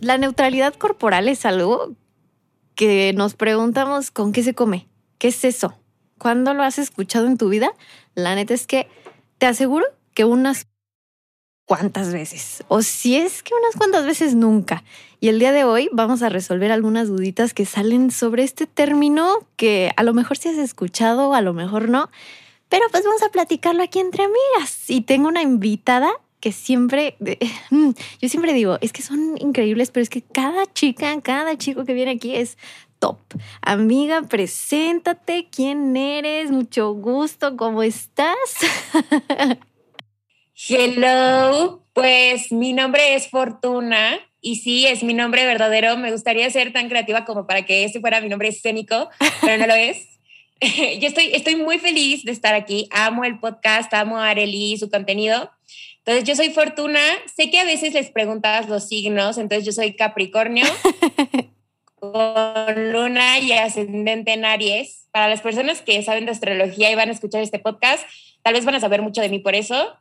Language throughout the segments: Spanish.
La neutralidad corporal es algo que nos preguntamos con qué se come, qué es eso, cuándo lo has escuchado en tu vida. La neta es que te aseguro que unas cuantas veces, o si es que unas cuantas veces nunca. Y el día de hoy vamos a resolver algunas duditas que salen sobre este término que a lo mejor sí has escuchado, a lo mejor no, pero pues vamos a platicarlo aquí entre amigas. Y tengo una invitada que siempre, yo siempre digo, es que son increíbles, pero es que cada chica, cada chico que viene aquí es top. Amiga, preséntate, quién eres, mucho gusto, ¿cómo estás? Hello, pues mi nombre es Fortuna y sí, es mi nombre verdadero. Me gustaría ser tan creativa como para que este fuera mi nombre escénico, pero no lo es. Yo estoy, estoy muy feliz de estar aquí. Amo el podcast, amo a Arely y su contenido. Entonces, yo soy Fortuna. Sé que a veces les preguntas los signos, entonces yo soy Capricornio, con luna y ascendente en Aries. Para las personas que saben de astrología y van a escuchar este podcast, tal vez van a saber mucho de mí por eso.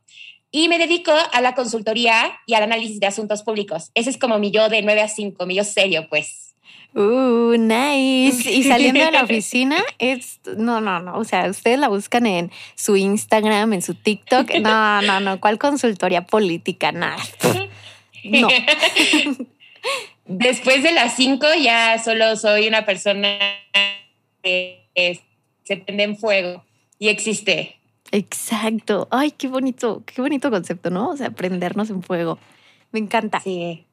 Y me dedico a la consultoría y al análisis de asuntos públicos. Ese es como mi yo de 9 a 5, mi yo serio, pues. Uh, nice. Y saliendo de la oficina, es, no, no, no. O sea, ustedes la buscan en su Instagram, en su TikTok. No, no, no. ¿Cuál consultoría política? Nada. No. Después de las cinco ya solo soy una persona que se prende en fuego y existe. Exacto. Ay, qué bonito, qué bonito concepto, ¿no? O sea, prendernos en fuego. Me encanta. Sí.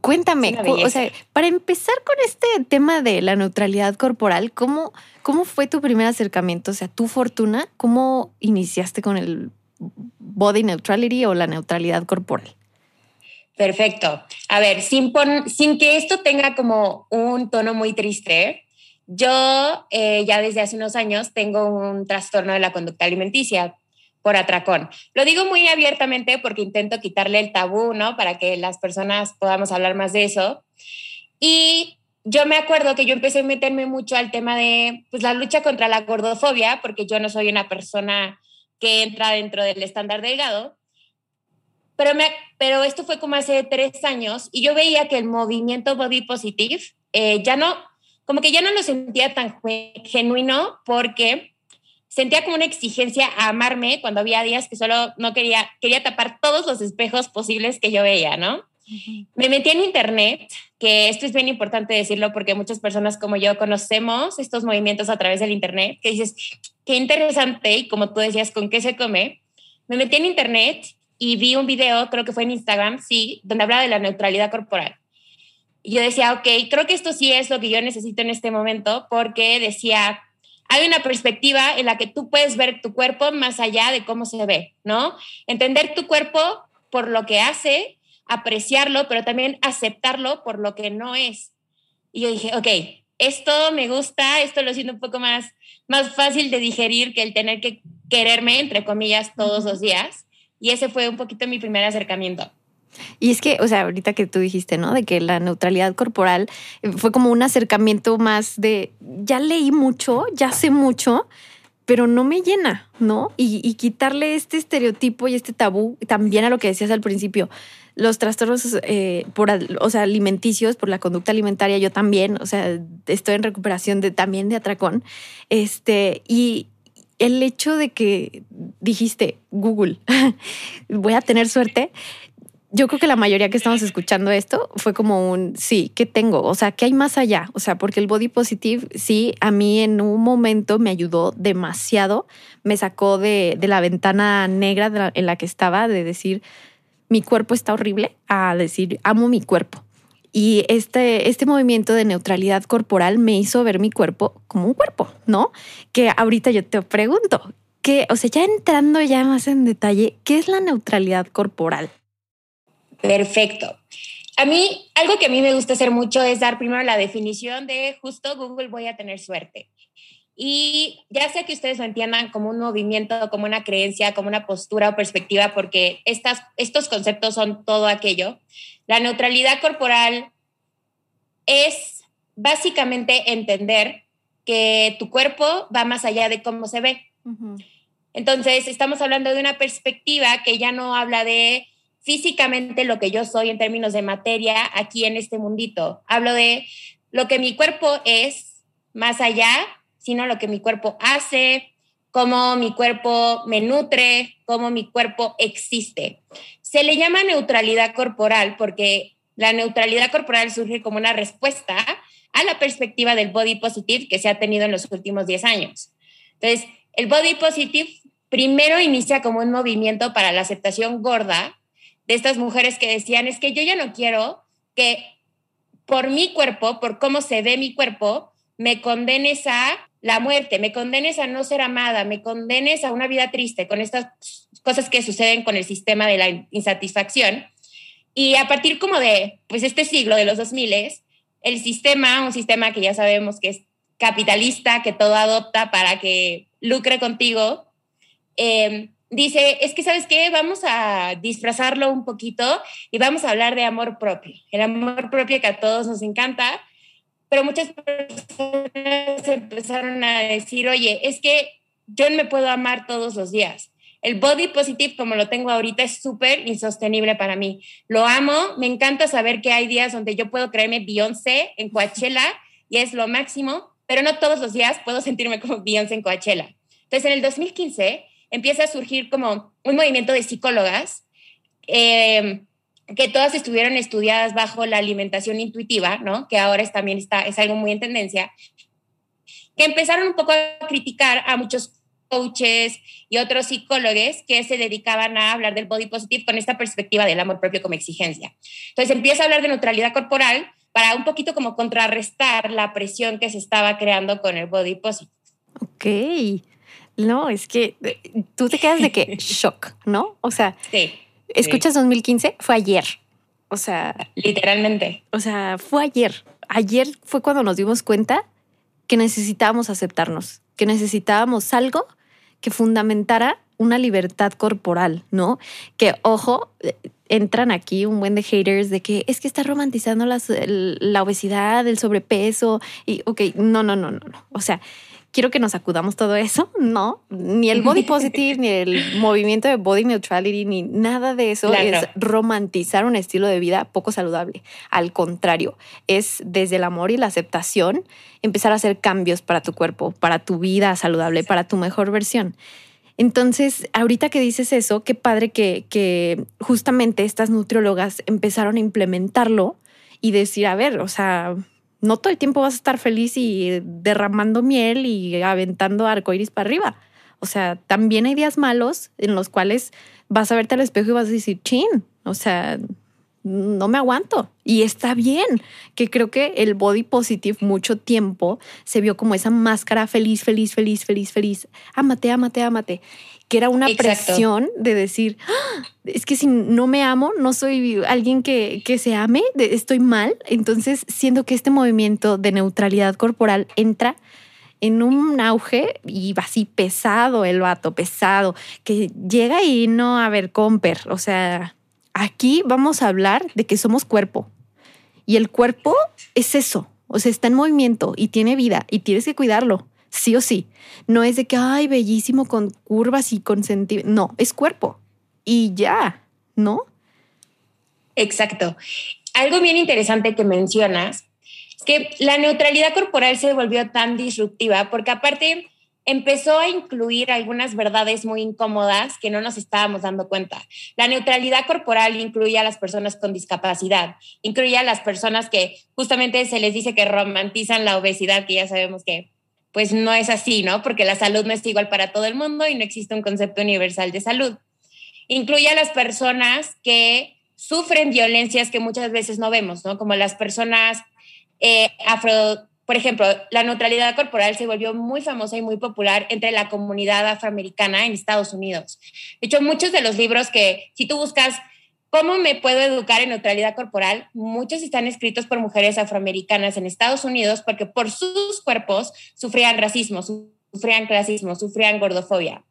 Cuéntame, o sea, para empezar con este tema de la neutralidad corporal, ¿cómo, ¿cómo fue tu primer acercamiento? O sea, tu fortuna, ¿cómo iniciaste con el body neutrality o la neutralidad corporal? Perfecto. A ver, sin, sin que esto tenga como un tono muy triste, yo eh, ya desde hace unos años tengo un trastorno de la conducta alimenticia por atracón. Lo digo muy abiertamente porque intento quitarle el tabú, ¿no? Para que las personas podamos hablar más de eso. Y yo me acuerdo que yo empecé a meterme mucho al tema de pues, la lucha contra la gordofobia, porque yo no soy una persona que entra dentro del estándar delgado. Pero, me, pero esto fue como hace tres años y yo veía que el movimiento body positive eh, ya no, como que ya no lo sentía tan genuino porque sentía como una exigencia a amarme cuando había días que solo no quería, quería tapar todos los espejos posibles que yo veía, ¿no? Me metí en internet, que esto es bien importante decirlo porque muchas personas como yo conocemos estos movimientos a través del internet, que dices, qué interesante, y como tú decías, ¿con qué se come? Me metí en internet y vi un video, creo que fue en Instagram, sí, donde hablaba de la neutralidad corporal. Y yo decía, ok, creo que esto sí es lo que yo necesito en este momento, porque decía, hay una perspectiva en la que tú puedes ver tu cuerpo más allá de cómo se ve, ¿no? Entender tu cuerpo por lo que hace, apreciarlo, pero también aceptarlo por lo que no es. Y yo dije, ok, esto me gusta, esto lo siento un poco más, más fácil de digerir que el tener que quererme, entre comillas, todos los días. Y ese fue un poquito mi primer acercamiento. Y es que, o sea, ahorita que tú dijiste, ¿no? De que la neutralidad corporal eh, fue como un acercamiento más de, ya leí mucho, ya sé mucho, pero no me llena, ¿no? Y, quitarle este estereotipo y este tabú también a lo que decías al principio. Los trastornos eh, por, o sea, alimenticios, por la conducta alimentaria, yo también, o sea, estoy en recuperación de, también de atracón. Este, y, el hecho de que dijiste Google, voy a tener suerte, yo creo que la mayoría que estamos escuchando esto fue como un sí, ¿qué tengo? O sea, ¿qué hay más allá? O sea, porque el body positive sí, a mí en un momento me ayudó demasiado, me sacó de, la ventana negra en la que estaba, de decir, mi cuerpo está horrible, a decir, amo mi cuerpo. Y este, este movimiento de neutralidad corporal me hizo ver mi cuerpo como un cuerpo, ¿no? Que ahorita yo te pregunto, que, o sea, ya entrando ya más en detalle, ¿qué es la neutralidad corporal? Perfecto. A mí, algo que a mí me gusta hacer mucho es dar primero la definición de justo Google voy a tener suerte. Y ya sea que ustedes lo entiendan como un movimiento, como una creencia, como una postura o perspectiva, porque estas, estos conceptos son todo aquello. La neutralidad corporal es básicamente entender que tu cuerpo va más allá de cómo se ve. Entonces, estamos hablando de una perspectiva que ya no habla de físicamente lo que yo soy en términos de materia aquí en este mundito. Hablo de lo que mi cuerpo es más allá, sino lo que mi cuerpo hace, cómo mi cuerpo me nutre, cómo mi cuerpo existe. Se le llama neutralidad corporal porque la neutralidad corporal surge como una respuesta a la perspectiva del body positive que se ha tenido en los últimos 10 años. Entonces, el body positive primero inicia como un movimiento para la aceptación gorda de estas mujeres que decían, es que yo ya no quiero que por mi cuerpo, por cómo se ve mi cuerpo, me condenes a la muerte, me condenes a no ser amada, me condenes a una vida triste con estas cosas que suceden con el sistema de la insatisfacción. Y a partir como de, pues este siglo de los 2000, el sistema, un sistema que ya sabemos que es capitalista, que todo adopta para que lucre contigo, eh, dice, es que, ¿sabes qué? Vamos a disfrazarlo un poquito y vamos a hablar de amor propio. El amor propio que a todos nos encanta, pero muchas personas empezaron a decir, oye, es que yo me puedo amar todos los días. El body positive, como lo tengo ahorita, es súper insostenible para mí. Lo amo, me encanta saber que hay días donde yo puedo creerme Beyoncé en Coachella y es lo máximo, pero no todos los días puedo sentirme como Beyoncé en Coachella. Entonces, en el 2015 empieza a surgir como un movimiento de psicólogas eh, que todas estuvieron estudiadas bajo la alimentación intuitiva, ¿no? Que ahora es, también está, es algo muy en tendencia, que empezaron un poco a criticar a muchos coaches y otros psicólogos que se dedicaban a hablar del body positive con esta perspectiva del amor propio como exigencia. Entonces empieza a hablar de neutralidad corporal para un poquito como contrarrestar la presión que se estaba creando con el body positive. Ok. No, es que eh, tú te quedas de que shock, ¿no? O sea, sí, escuchas 2015, fue ayer. O sea, literalmente. O sea, fue ayer. Ayer fue cuando nos dimos cuenta que necesitábamos aceptarnos, que necesitábamos algo que fundamentara una libertad corporal, ¿no? Que, ojo, eh, entran aquí un buen de haters de que es que está romantizando la, la obesidad, el sobrepeso y, ok, no, no, no, no, no. O sea, quiero que nos acudamos todo eso. No, ni el body positive, ni el movimiento de body neutrality, ni nada de eso es romantizar un estilo de vida poco saludable. Al contrario, es desde el amor y la aceptación empezar a hacer cambios para tu cuerpo, para tu vida saludable, para tu mejor versión. Entonces, ahorita que dices eso, qué padre que, que justamente estas nutriólogas empezaron a implementarlo y decir, a ver, o sea, no todo el tiempo vas a estar feliz y derramando miel y aventando arcoíris para arriba. O sea, también hay días malos en los cuales vas a verte al espejo y vas a decir, chin, o sea, no me aguanto. Y está bien, que creo que el body positive mucho tiempo se vio como esa máscara feliz, feliz, feliz, feliz, feliz. Ámate, ámate, ámate que era una presión de decir, ah, es que si no me amo, no soy alguien que, que se ame, estoy mal. Entonces, siendo que este movimiento de neutralidad corporal entra en un auge y va así pesado el vato, pesado, que llega y no a ver, comper, o sea, aquí vamos a hablar de que somos cuerpo y el cuerpo es eso, o sea, está en movimiento y tiene vida y tienes que cuidarlo sí o sí. No es de que, ay, bellísimo con curvas y con sentido. No, es cuerpo. Y ya, ¿no? Exacto. Algo bien interesante que mencionas es que la neutralidad corporal se volvió tan disruptiva porque aparte empezó a incluir algunas verdades muy incómodas que no nos estábamos dando cuenta. La neutralidad corporal incluye a las personas con discapacidad, incluye a las personas que justamente se les dice que romantizan la obesidad, que ya sabemos que pues no es así, ¿no? Porque la salud no es igual para todo el mundo y no existe un concepto universal de salud. Incluye a las personas que sufren violencias que muchas veces no vemos, ¿no? Como las personas eh, afro, por ejemplo, la neutralidad corporal se volvió muy famosa y muy popular entre la comunidad afroamericana en Estados Unidos. De hecho, muchos de los libros que, si tú buscas ¿Cómo me puedo educar en neutralidad corporal? Muchos están escritos por mujeres afroamericanas en Estados Unidos porque por sus cuerpos sufrían racismo, sufrían clasismo, sufrían gordofobia.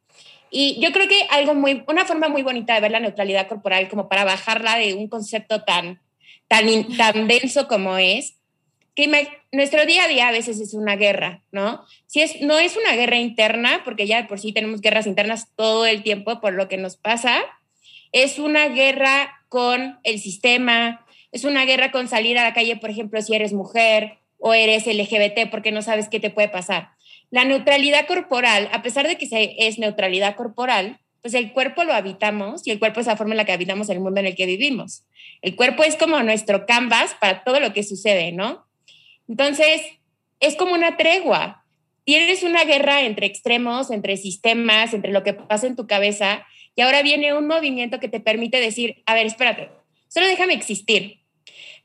Y yo creo que algo muy, una forma muy bonita de ver la neutralidad corporal como para bajarla de un concepto tan, tan, tan denso como es, que nuestro día a día a veces es una guerra, ¿no? Si es, no es una guerra interna, porque ya por sí tenemos guerras internas todo el tiempo por lo que nos pasa, es una guerra con el sistema, es una guerra con salir a la calle, por ejemplo, si eres mujer o eres LGBT porque no sabes qué te puede pasar. La neutralidad corporal, a pesar de que es neutralidad corporal, pues el cuerpo lo habitamos y el cuerpo es la forma en la que habitamos el mundo en el que vivimos. El cuerpo es como nuestro canvas para todo lo que sucede, ¿no? Entonces, es como una tregua. Tienes una guerra entre extremos, entre sistemas, entre lo que pasa en tu cabeza y ahora viene un movimiento que te permite decir, a ver, espérate, solo déjame existir.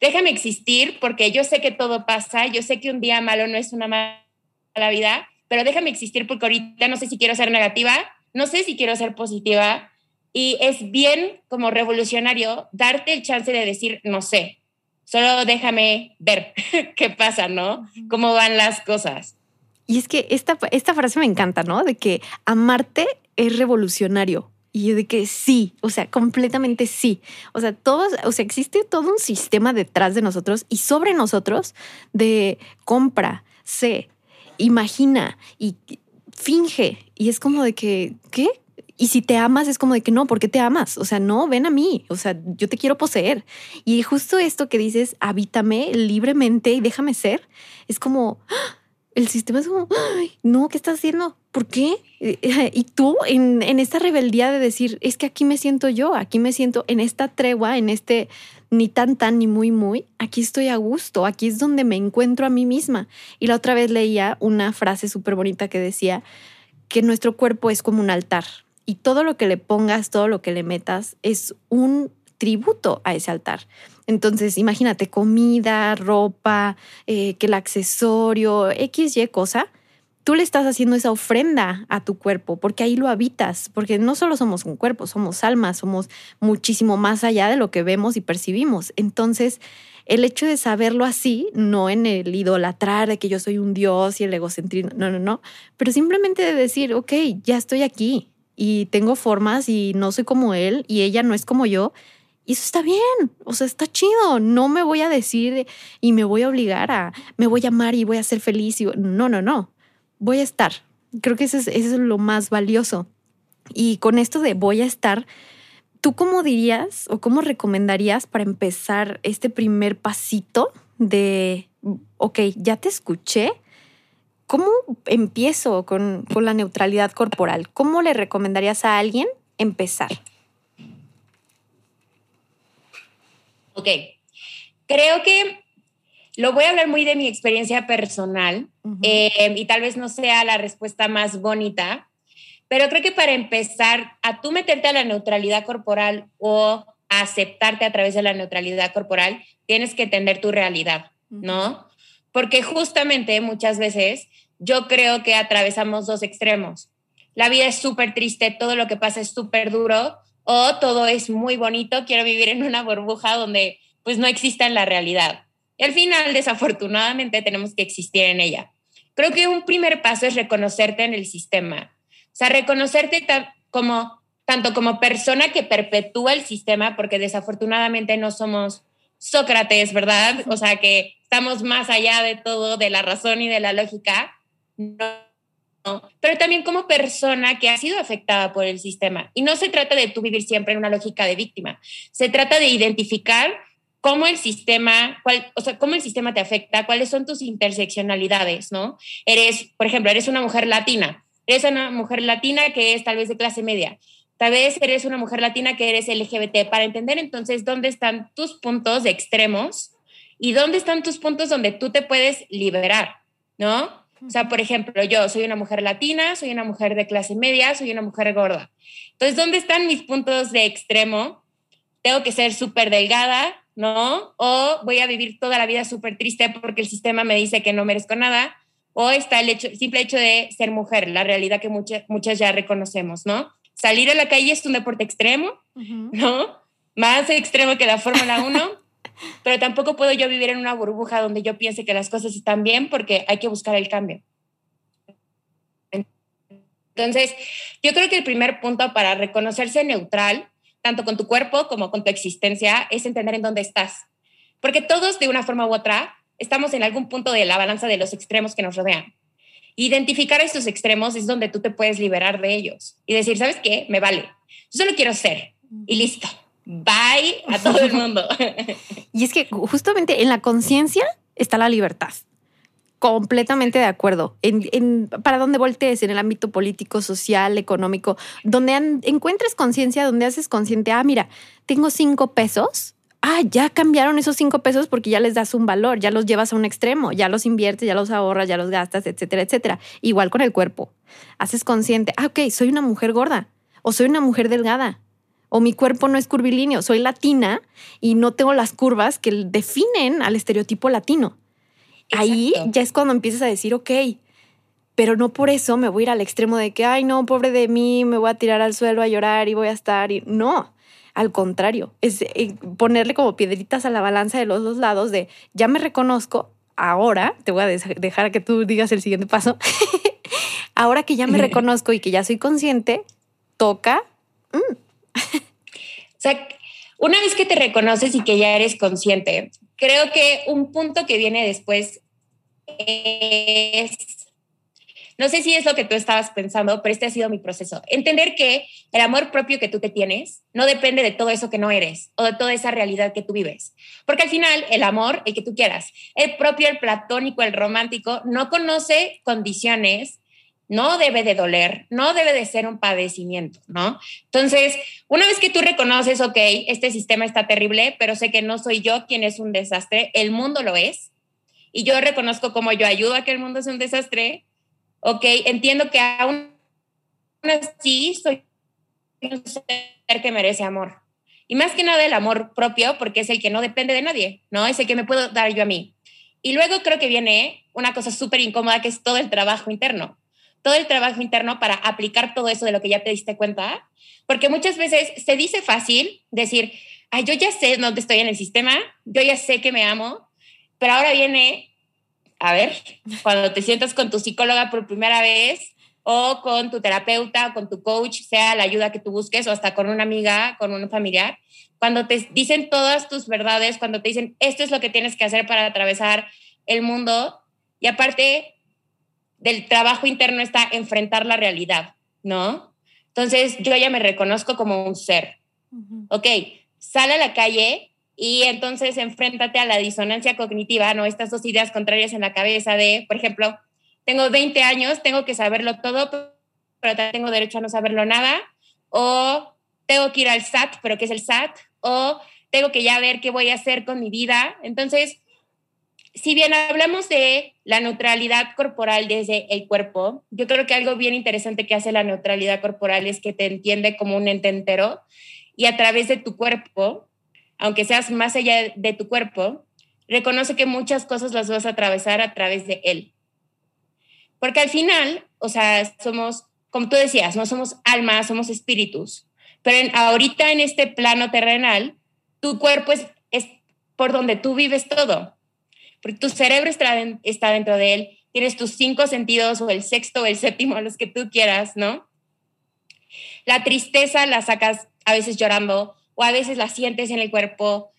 Déjame existir porque yo sé que todo pasa, yo sé que un día malo no es una mala vida, pero déjame existir porque ahorita no sé si quiero ser negativa, no sé si quiero ser positiva y es bien como revolucionario darte el chance de decir, no sé, solo déjame ver qué pasa, ¿no? Cómo van las cosas. Y es que esta, esta frase me encanta, ¿no? De que amarte es revolucionario. Y yo de que sí, o sea, completamente sí. O sea, todos, o sea, existe todo un sistema detrás de nosotros y sobre nosotros de compra, sé, imagina y finge. Y es como de que, ¿qué? Y si te amas, es como de que no, ¿por qué te amas? O sea, no, ven a mí. O sea, yo te quiero poseer. Y justo esto que dices, habítame libremente y déjame ser, es como, ¡ah! El sistema es como, no, ¿qué estás haciendo? ¿Por qué? Y tú en, en, esta rebeldía de decir, es que aquí me siento yo, aquí me siento en esta tregua, en este ni tan tan ni muy muy, aquí estoy a gusto, aquí es donde me encuentro a mí misma. Y la otra vez leía una frase súper bonita que decía que nuestro cuerpo es como un altar y todo lo que le pongas, todo lo que le metas es un tributo a ese altar. Entonces, imagínate comida, ropa, eh, que el accesorio, X, Y cosa, tú le estás haciendo esa ofrenda a tu cuerpo, porque ahí lo habitas, porque no solo somos un cuerpo, somos almas, somos muchísimo más allá de lo que vemos y percibimos. Entonces, el hecho de saberlo así, no en el idolatrar de que yo soy un dios y el egocentrismo, no, no, no, pero simplemente de decir, ok, ya estoy aquí y tengo formas y no soy como él y ella no es como yo, y eso está bien, o sea, está chido. No me voy a decir y me voy a obligar a, me voy a amar y voy a ser feliz. Y, no, no, no. Voy a estar. Creo que eso es, eso es lo más valioso. Y con esto de voy a estar, ¿tú cómo dirías o cómo recomendarías para empezar este primer pasito de, ok, ya te escuché? ¿Cómo empiezo con, con la neutralidad corporal? ¿Cómo le recomendarías a alguien empezar? Ok, creo que lo voy a hablar muy de mi experiencia personal eh, y tal vez no sea la respuesta más bonita, pero creo que para empezar a tú meterte a la neutralidad corporal o a aceptarte a través de la neutralidad corporal, tienes que entender tu realidad, ¿no? Porque justamente muchas veces yo creo que atravesamos dos extremos. La vida es súper triste, todo lo que pasa es súper duro, o todo es muy bonito, quiero vivir en una burbuja donde pues no exista en la realidad. Y al final, desafortunadamente, tenemos que existir en ella. Creo que un primer paso es reconocerte en el sistema. O sea, reconocerte como, tanto como persona que perpetúa el sistema, porque desafortunadamente no somos Sócrates, ¿verdad? O sea, que estamos más allá de todo, de la razón y de la lógica. No pero también como persona que ha sido afectada por el sistema. Y no se trata de tú vivir siempre en una lógica de víctima, se trata de identificar cómo el sistema, cuál, o sea, cómo el sistema te afecta, cuáles son tus interseccionalidades, ¿no? Eres, por ejemplo, eres una mujer latina, eres una mujer latina que es tal vez de clase media, tal vez eres una mujer latina que eres LGBT, para entender entonces dónde están tus puntos de extremos y dónde están tus puntos donde tú te puedes liberar, ¿no? O sea, por ejemplo, yo soy una mujer latina, soy una mujer de clase media, soy una mujer gorda. Entonces, ¿dónde están mis puntos de extremo? Tengo que ser súper delgada, ¿no? O voy a vivir toda la vida súper triste porque el sistema me dice que no merezco nada. O está el, hecho, simple hecho de ser mujer, la realidad que muchas, muchas ya reconocemos, ¿no? Salir a la calle es un deporte extremo, ¿no? más extremo que la Fórmula 1, pero tampoco puedo yo vivir en una burbuja donde yo piense que las cosas están bien porque hay que buscar el cambio. Entonces, yo creo que el primer punto para reconocerse neutral, tanto con tu cuerpo como con tu existencia, es entender en dónde estás. Porque todos, de una forma u otra, estamos en algún punto de la balanza de los extremos que nos rodean. Identificar estos extremos es donde tú te puedes liberar de ellos y decir, ¿sabes qué? Me vale. Yo solo quiero ser y listo. Bye a todo el mundo. y es que justamente en la conciencia está la libertad. Completamente de acuerdo. En, para donde voltees, en el ámbito político, social, económico, donde encuentres conciencia, donde haces consciente, ah, mira, tengo cinco pesos. Ah, ya cambiaron esos cinco pesos porque ya les das un valor, ya los llevas a un extremo, ya los inviertes, ya los ahorras, ya los gastas, etcétera, etcétera. Igual con el cuerpo. Haces consciente, ah, ok, soy una mujer gorda o soy una mujer delgada o mi cuerpo no es curvilíneo, soy latina y no tengo las curvas que definen al estereotipo latino. Ahí ya es cuando empiezas a decir, ok, pero no por eso me voy a ir al extremo de que, ay, no, pobre de mí, me voy a tirar al suelo a llorar y voy a estar. Y... No, al contrario, es eh, ponerle como piedritas a la balanza de los dos lados de, ya me reconozco, ahora, te voy a dejar que tú digas el siguiente paso, ahora que ya me reconozco y que ya soy consciente, toca... Mm. o sea, una vez que te reconoces y que ya eres consciente, creo que un punto que viene después es, no sé si es lo que tú estabas pensando, pero este ha sido mi proceso. Entender que el amor propio que tú te tienes no depende de todo eso que no eres o de toda esa realidad que tú vives. Porque al final el amor, el que tú quieras, el propio, el platónico, el romántico, no conoce condiciones no debe de doler, no debe de ser un padecimiento, ¿no? Entonces, una vez que tú reconoces, ok, este sistema está terrible, pero sé que no soy yo quien es un desastre, el mundo lo es, y yo reconozco cómo yo ayudo a que el mundo sea un desastre, ok, entiendo que aún así soy un ser que merece amor. Y más que nada el amor propio, porque es el que no depende de nadie, ¿no? Es el que me puedo dar yo a mí. Y luego creo que viene una cosa súper incómoda, que es todo el trabajo interno todo el trabajo interno para aplicar todo eso de lo que ya te diste cuenta, porque muchas veces se dice fácil decir, ay, yo ya sé dónde estoy en el sistema, yo ya sé que me amo, pero ahora viene, a ver, cuando te sientas con tu psicóloga por primera vez o con tu terapeuta o con tu coach, sea la ayuda que tú busques o hasta con una amiga, con un familiar, cuando te dicen todas tus verdades, cuando te dicen, esto es lo que tienes que hacer para atravesar el mundo, y aparte del trabajo interno está enfrentar la realidad, ¿no? Entonces yo ya me reconozco como un ser. Ok, sale a la calle y entonces enfréntate a la disonancia cognitiva, ¿no? Estas dos ideas contrarias en la cabeza de, por ejemplo, tengo 20 años, tengo que saberlo todo, pero tengo derecho a no saberlo nada, o tengo que ir al SAT, pero ¿qué es el SAT? O tengo que ya ver qué voy a hacer con mi vida. Entonces, si bien hablamos de la neutralidad corporal desde el cuerpo, yo creo que algo bien interesante que hace la neutralidad corporal es que te entiende como un ente entero y a través de tu cuerpo, aunque seas más allá de tu cuerpo, reconoce que muchas cosas las vas a atravesar a través de él. Porque al final, o sea, somos, como tú decías, no somos almas, somos espíritus. Pero ahorita en este plano terrenal, tu cuerpo es por donde tú vives todo tu cerebro está, está dentro de él, tienes tus cinco sentidos o el sexto o el séptimo, los que tú quieras, ¿no? La tristeza la sacas a veces llorando o a veces la sientes en el cuerpo,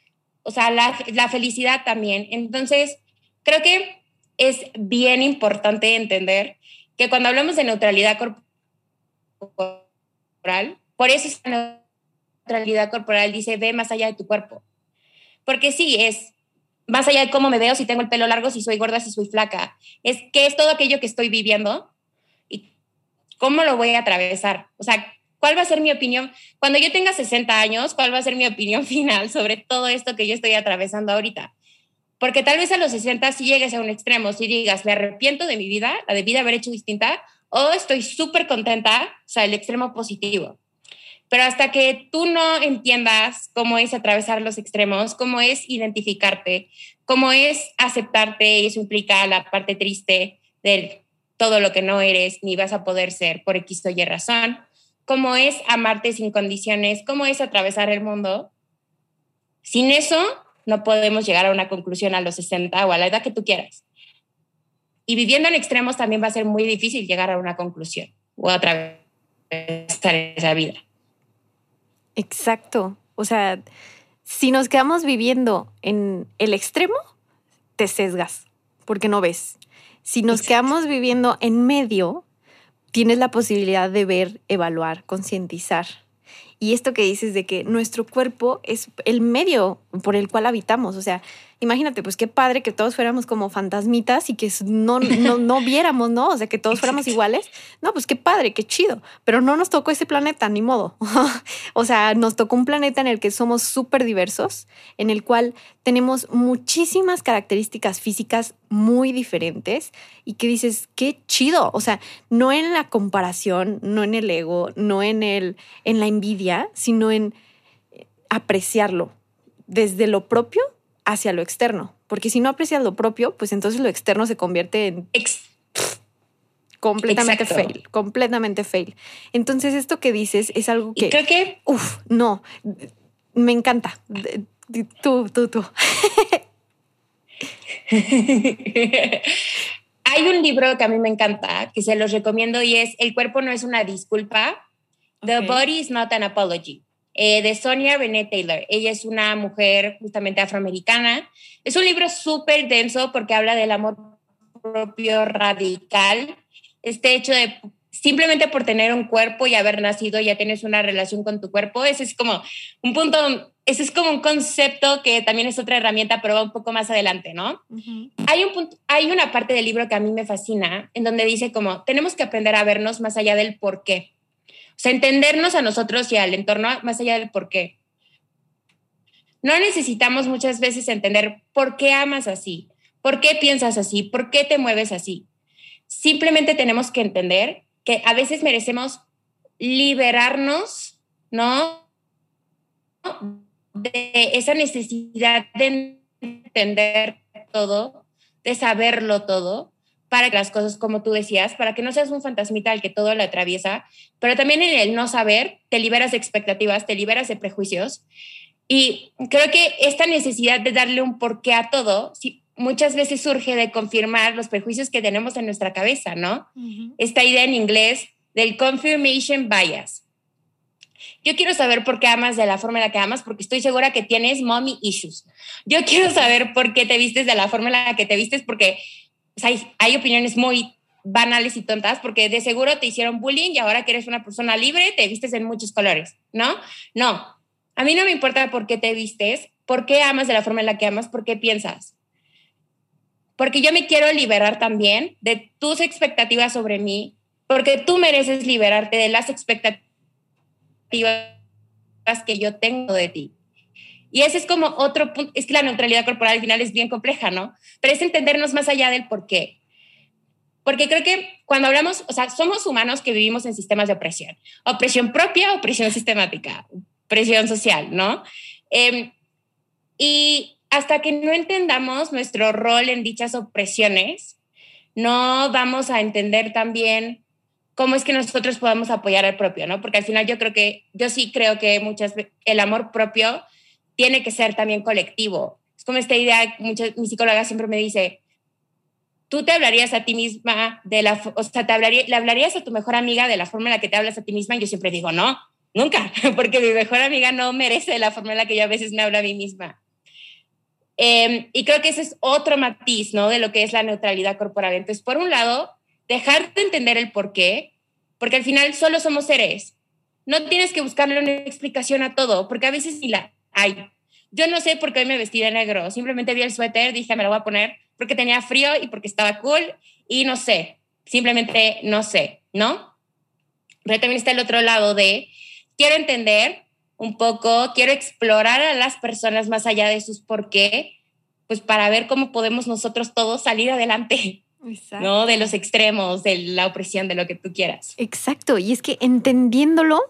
o sea, la, la felicidad también. Entonces, creo que es bien importante entender que cuando hablamos de neutralidad corporal, por eso esa neutralidad corporal dice, ve más allá de tu cuerpo. Porque sí, es más allá de cómo me veo, si tengo el pelo largo, si soy gorda, si soy flaca. Es que es todo aquello que estoy viviendo y cómo lo voy a atravesar. O sea, ¿cuál va a ser mi opinión? Cuando yo tenga 60 años, ¿cuál va a ser mi opinión final sobre todo esto que yo estoy atravesando ahorita? Porque tal vez a los 60 si llegues a un extremo, si digas, me arrepiento de mi vida, la de vida haber hecho distinta, o estoy súper contenta, o sea, el extremo positivo. Pero hasta que tú no entiendas cómo es atravesar los extremos, cómo es identificarte, cómo es aceptarte, y eso implica la parte triste de todo lo que no eres ni vas a poder ser por X o Y razón, cómo es amarte sin condiciones, cómo es atravesar el mundo, Sin eso, no podemos llegar a una conclusión a los 60 o a la edad que tú quieras. Y viviendo en extremos también va a ser muy difícil llegar a una conclusión o en esa vida. Exacto. O sea, si nos quedamos viviendo en el extremo, te sesgas porque no ves. Si nos quedamos viviendo en medio, tienes la posibilidad de ver, evaluar, concientizar. Y esto que dices de que nuestro cuerpo es el medio por el cual habitamos, o sea, imagínate, pues qué padre que todos fuéramos como fantasmitas y que no, no, no viéramos, ¿no? O sea, que todos fuéramos iguales. No, pues qué padre, qué chido. Pero no nos tocó ese planeta, ni modo. o sea, nos tocó un planeta en el que somos súper diversos, en el cual tenemos muchísimas características físicas muy diferentes y que dices, qué chido. O sea, no en la comparación, no en el ego, no en, el, en la envidia, sino en apreciarlo desde lo propio hacia lo externo. Porque si no aprecias lo propio, pues entonces lo externo se convierte en completamente fail, completamente fail. Entonces esto que dices es algo que... creo que... Uf, no, me encanta. Tú, tú, tú. Hay un libro que a mí me encanta, que se los recomiendo y es El cuerpo no es una disculpa. The body is not an apology. Eh, de Sonia Renee Taylor. Ella es una mujer justamente afroamericana. Es un libro súper denso porque habla del amor propio radical. Este hecho de simplemente por tener un cuerpo y haber nacido ya tienes una relación con tu cuerpo. Ese es como un punto, ese es como un concepto que también es otra herramienta, pero va un poco más adelante, ¿no? hay, un punto, hay una parte del libro que a mí me fascina, en donde dice como, tenemos que aprender a vernos más allá del por qué. Sea, entendernos a nosotros y al entorno más allá del por qué. No necesitamos muchas veces entender por qué amas así, por qué piensas así, por qué te mueves así. Simplemente tenemos que entender que a veces merecemos liberarnos, ¿no? De esa necesidad de entender todo, de saberlo todo, para que las cosas, como tú decías, para que no seas un fantasmita al que todo le atraviesa, pero también en el no saber te liberas de expectativas, te liberas de prejuicios. Y creo que esta necesidad de darle un porqué a todo, muchas veces surge de confirmar los prejuicios que tenemos en nuestra cabeza, ¿no? Esta idea en inglés del confirmation bias. Yo quiero saber por qué amas de la forma en la que amas, porque estoy segura que tienes mommy issues. Yo quiero saber por qué te vistes de la forma en la que te vistes, porque hay, opiniones muy banales y tontas porque de seguro te hicieron bullying y ahora que eres una persona libre te vistes en muchos colores, ¿no? No, a mí no me importa por qué te vistes, por qué amas de la forma en la que amas, por qué piensas. Porque yo me quiero liberar también de tus expectativas sobre mí, porque tú mereces liberarte de las expectativas que yo tengo de ti. Y ese es como otro punto, es que la neutralidad corporal al final es bien compleja, ¿no? Pero es entendernos más allá del por qué. Porque creo que cuando hablamos, o sea, somos humanos que vivimos en sistemas de opresión. Opresión propia, opresión sistemática, opresión social, ¿no? Em, y hasta que no entendamos nuestro rol en dichas opresiones, no vamos a entender también cómo es que nosotros podemos apoyar al propio, ¿no? Porque al final yo creo que, yo sí creo que muchas el amor propio tiene que ser también colectivo. Es como esta idea, muchas, mi psicóloga siempre me dice, tú te hablarías a ti misma de la, o sea, te hablaría, le hablarías a tu mejor amiga de la forma en la que te hablas a ti misma. Y yo siempre digo, no, nunca, porque mi mejor amiga no merece la forma en la que yo a veces me hablo a mí misma. Em, y creo que ese es otro matiz, ¿no? De lo que es la neutralidad corporal. Entonces, por un lado, dejar de entender el por qué, porque al final solo somos seres. No tienes que buscarle una explicación a todo, porque a veces ni la ay, yo no sé por qué hoy me vestí de negro, simplemente vi el suéter, dije, me lo voy a poner porque tenía frío y porque estaba cool y no sé, simplemente no sé, ¿no? Pero también está el otro lado de, quiero entender un poco, quiero explorar a las personas más allá de sus por qué, pues para ver cómo podemos nosotros todos salir adelante. ¿no? De los extremos, de la opresión, de lo que tú quieras. Exacto. Y es que entendiéndolo,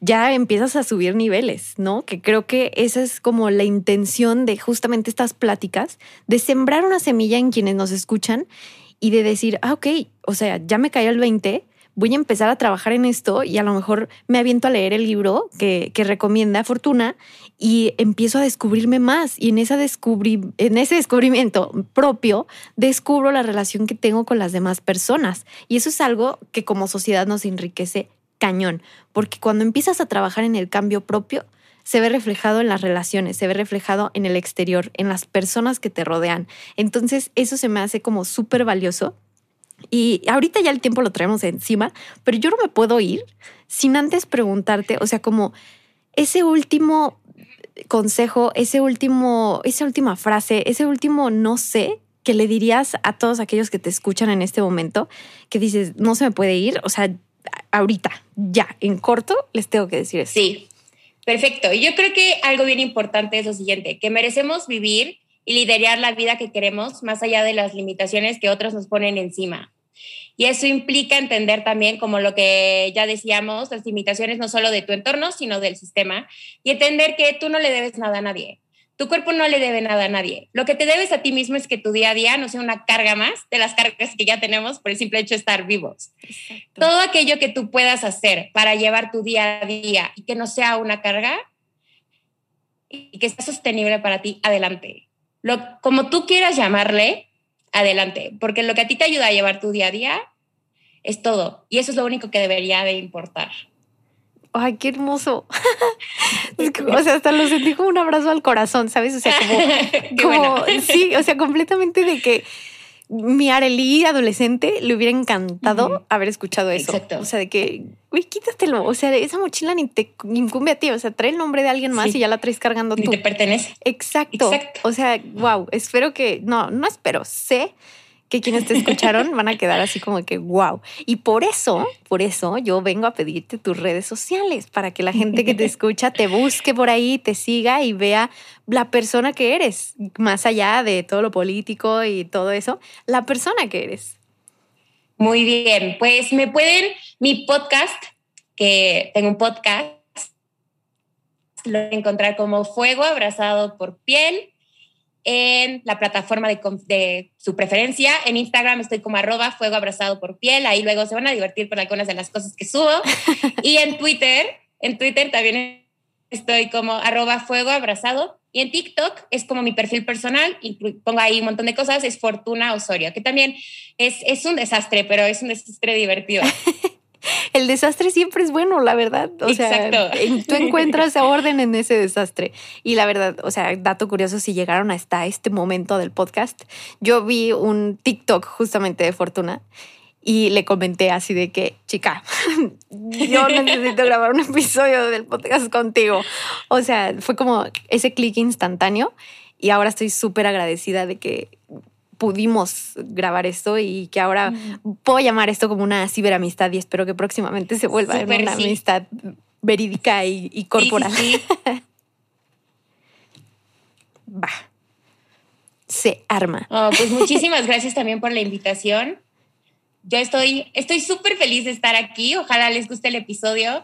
ya empiezas a subir niveles, ¿no? Que creo que esa es como la intención de justamente estas pláticas, de sembrar una semilla en quienes nos escuchan y de decir, ah, ok, o sea, ya me cayó el 20, voy a empezar a trabajar en esto y a lo mejor me aviento a leer el libro que, que recomienda Fortuna y empiezo a descubrirme más y en, esa descubrí, en ese descubrimiento propio descubro la relación que tengo con las demás personas y eso es algo que como sociedad nos enriquece cañón, porque cuando empiezas a trabajar en el cambio propio, se ve reflejado en las relaciones, se ve reflejado en el exterior, en las personas que te rodean. Entonces, eso se me hace como súper valioso. Y ahorita ya el tiempo lo traemos encima, pero yo no me puedo ir sin antes preguntarte, o sea, como ese último consejo, ese último, esa última frase, ese último no sé que le dirías a todos aquellos que te escuchan en este momento, que dices, no se me puede ir, o sea, ahorita, ya, en corto, les tengo que decir eso. Sí, Perfecto. Y yo creo que algo bien importante es lo siguiente, que merecemos vivir y liderar la vida que queremos más allá de las limitaciones que otros nos ponen encima. Y eso implica entender también, como lo que ya decíamos, las limitaciones no solo de tu entorno, sino del sistema, y entender que tú no le debes nada a nadie. Tu cuerpo no le debe nada a nadie. Lo que te debes a ti mismo es que tu día a día no sea una carga más de las cargas que ya tenemos por el simple hecho de estar vivos. Todo aquello que tú puedas hacer para llevar tu día a día y que no sea una carga y que sea sostenible para ti, adelante. Lo, como tú quieras llamarle, adelante, porque lo que a ti te ayuda a llevar tu día a día es todo y eso es lo único que debería de importar ay, qué hermoso. o sea, hasta lo sentí como un abrazo al corazón, ¿sabes? O sea, como, sí, o sea, completamente de que mi Arely adolescente le hubiera encantado haber escuchado eso. Exacto. O sea, de que, uy, quítatelo. O sea, esa mochila ni te incumbe a ti. O sea, trae el nombre de alguien más y ya la traes cargando ni tú. te pertenece. Exacto. Exacto. O sea, wow, espero que, no, no espero, sé que quienes te escucharon van a quedar así como que wow. Y por eso, por eso yo vengo a pedirte tus redes sociales para que la gente que te escucha te busque por ahí, te siga y vea la persona que eres, más allá de todo lo político y todo eso, la persona que eres. Muy bien, pues me pueden, mi podcast, que tengo un podcast, lo encontrar como Fuego Abrazado por Piel en la plataforma de, su preferencia. En Instagram estoy como arroba fuego abrazado por piel. Ahí luego se van a divertir por algunas de las cosas que subo. y en Twitter, en Twitter también estoy como arroba fuego abrazado. Y en TikTok es como mi perfil personal y pongo ahí un montón de cosas. Es Fortuna Osorio, que también es, es un desastre, pero es un desastre divertido. el desastre siempre es bueno, la verdad. O sea, tú encuentras orden en ese desastre. Y la verdad, o sea, dato curioso, si llegaron hasta este momento del podcast, yo vi un TikTok justamente de Fortuna y le comenté así de que, chica, yo necesito grabar un episodio del podcast contigo. O sea, fue como ese clic instantáneo y ahora estoy súper agradecida de que pudimos grabar esto y que ahora puedo llamar esto como una ciberamistad y espero que próximamente se vuelva una amistad verídica y, corporal. Va. Se arma. Oh, pues muchísimas gracias también por la invitación. Yo estoy estoy súper feliz de estar aquí. Ojalá les guste el episodio.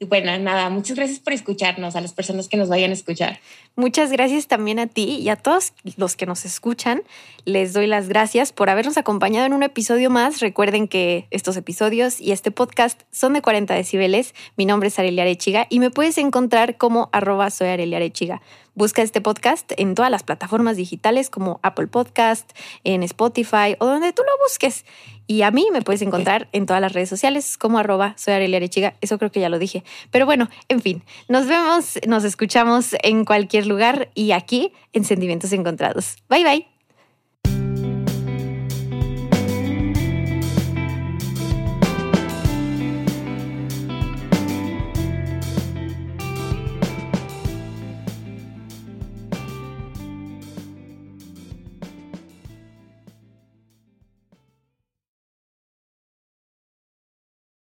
Y bueno, nada, muchas gracias por escucharnos, a las personas que nos vayan a escuchar. Muchas gracias también a ti y a todos los que nos escuchan. Les doy las gracias por habernos acompañado en un episodio más. Recuerden que estos episodios y este podcast son de 40 decibeles. Mi nombre es Arelia Arechiga y me puedes encontrar como arroba Arechiga. Busca este podcast en todas las plataformas digitales como Apple Podcast, en Spotify o donde tú lo busques. Y a mí me puedes encontrar en todas las redes sociales como arroba soy Arechiga. Eso creo que ya lo dije. Pero bueno, en fin, nos vemos, nos escuchamos en cualquier lugar y aquí en Sentimientos Encontrados. Bye bye.